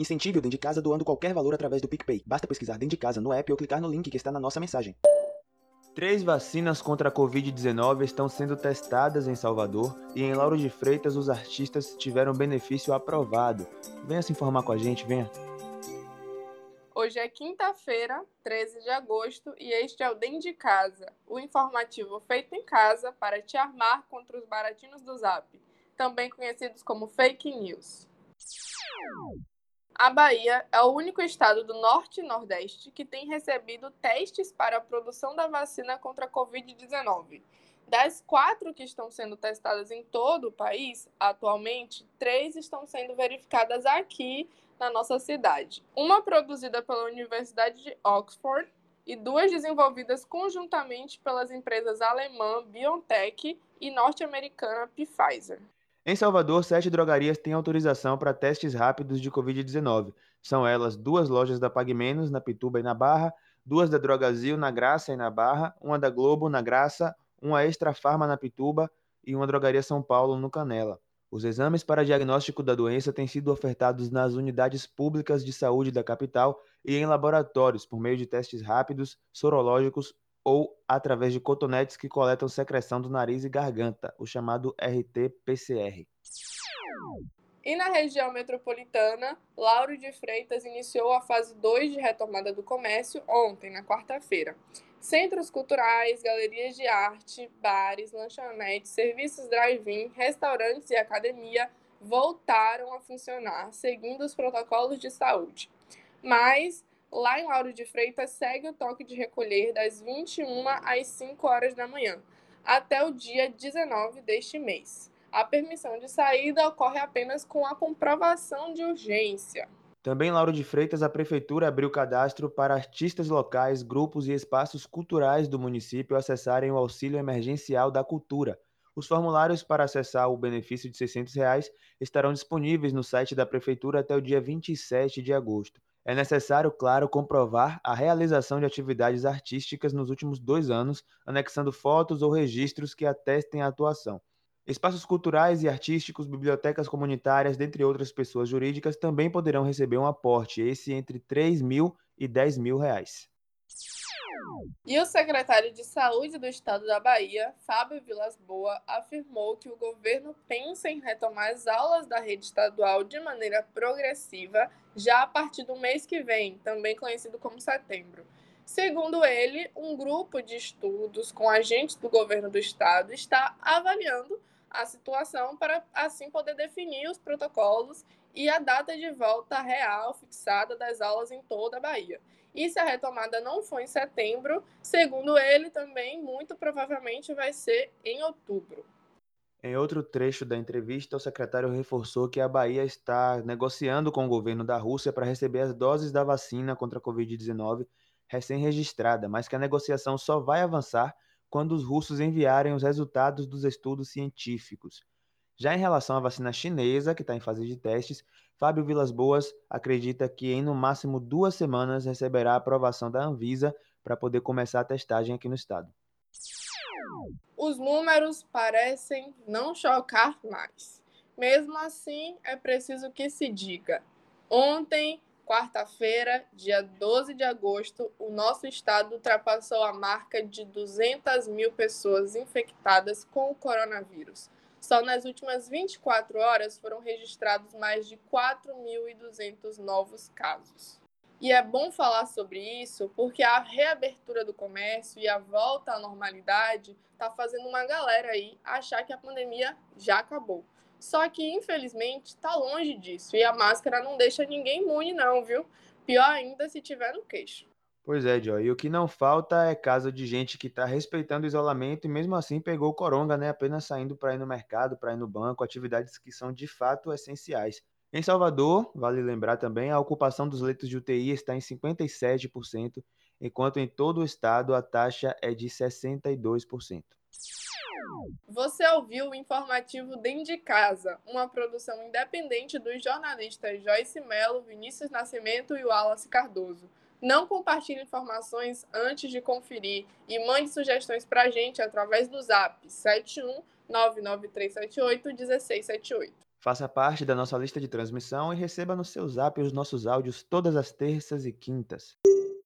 Incentive o Dentro de Casa doando qualquer valor através do PicPay. Basta pesquisar Dentro de Casa no app ou clicar no link que está na nossa mensagem. Três vacinas contra a Covid-19 estão sendo testadas em Salvador e em Lauro de Freitas os artistas tiveram benefício aprovado. Venha se informar com a gente, venha. Hoje é quinta-feira, 13 de agosto, e este é o Dentro de Casa, o informativo feito em casa para te armar contra os baratinos do Zap, também conhecidos como fake news. A Bahia é o único estado do Norte e Nordeste que tem recebido testes para a produção da vacina contra a Covid-19. Das quatro que estão sendo testadas em todo o país, atualmente, três estão sendo verificadas aqui na nossa cidade. Uma produzida pela Universidade de Oxford e duas desenvolvidas conjuntamente pelas empresas alemã BioNTech e norte-americana Pfizer. Em Salvador, sete drogarias têm autorização para testes rápidos de Covid-19. São elas duas lojas da Pag Menos, na Pituba e na Barra, duas da Drogazil, na Graça e na Barra, uma da Globo, na Graça, uma Extra Farma, na Pituba e uma Drogaria São Paulo, no Canela. Os exames para diagnóstico da doença têm sido ofertados nas unidades públicas de saúde da capital e em laboratórios por meio de testes rápidos, sorológicos ou através de cotonetes que coletam secreção do nariz e garganta, o chamado RT-PCR. E na região metropolitana, Lauro de Freitas iniciou a fase 2 de retomada do comércio ontem, na quarta-feira. Centros culturais, galerias de arte, bares, lanchonetes, serviços drive-in, restaurantes e academia voltaram a funcionar seguindo os protocolos de saúde. Mas Lá em Lauro de Freitas segue o toque de recolher das 21 às 5 horas da manhã, até o dia 19 deste mês. A permissão de saída ocorre apenas com a comprovação de urgência. Também em Lauro de Freitas, a Prefeitura abriu cadastro para artistas locais, grupos e espaços culturais do município acessarem o auxílio emergencial da cultura. Os formulários para acessar o benefício de 600 reais estarão disponíveis no site da Prefeitura até o dia 27 de agosto. É necessário, claro, comprovar a realização de atividades artísticas nos últimos dois anos, anexando fotos ou registros que atestem a atuação. Espaços culturais e artísticos, bibliotecas comunitárias, dentre outras pessoas jurídicas, também poderão receber um aporte, esse entre 3 mil e 10 mil reais. E o secretário de Saúde do Estado da Bahia, Fábio Vilas Boa, afirmou que o governo pensa em retomar as aulas da rede estadual de maneira progressiva já a partir do mês que vem, também conhecido como setembro. Segundo ele, um grupo de estudos com agentes do governo do estado está avaliando a situação para assim poder definir os protocolos e a data de volta real fixada das aulas em toda a Bahia. E se a retomada não for em setembro, segundo ele, também muito provavelmente vai ser em outubro. Em outro trecho da entrevista, o secretário reforçou que a Bahia está negociando com o governo da Rússia para receber as doses da vacina contra a Covid-19 recém-registrada, mas que a negociação só vai avançar quando os russos enviarem os resultados dos estudos científicos. Já em relação à vacina chinesa, que está em fase de testes, Fábio Vilas Boas acredita que em no máximo duas semanas receberá a aprovação da Anvisa para poder começar a testagem aqui no estado. Os números parecem não chocar mais. Mesmo assim, é preciso que se diga. Ontem, quarta-feira, dia 12 de agosto, o nosso estado ultrapassou a marca de 200 mil pessoas infectadas com o coronavírus. Só nas últimas 24 horas foram registrados mais de 4.200 novos casos. E é bom falar sobre isso porque a reabertura do comércio e a volta à normalidade está fazendo uma galera aí achar que a pandemia já acabou. Só que, infelizmente, está longe disso. E a máscara não deixa ninguém imune, não, viu? Pior ainda se tiver no queixo. Pois é, Joy. E o que não falta é caso de gente que está respeitando o isolamento e mesmo assim pegou o coronga, né? Apenas saindo para ir no mercado, para ir no banco, atividades que são de fato essenciais. Em Salvador, vale lembrar também, a ocupação dos leitos de UTI está em 57%, enquanto em todo o estado a taxa é de 62%. Você ouviu o informativo Dentro de Casa, uma produção independente dos jornalistas Joyce Mello, Vinícius Nascimento e Wallace Cardoso. Não compartilhe informações antes de conferir e mande sugestões para a gente através do zap 71 99378 1678. Faça parte da nossa lista de transmissão e receba no seu zap os nossos áudios todas as terças e quintas.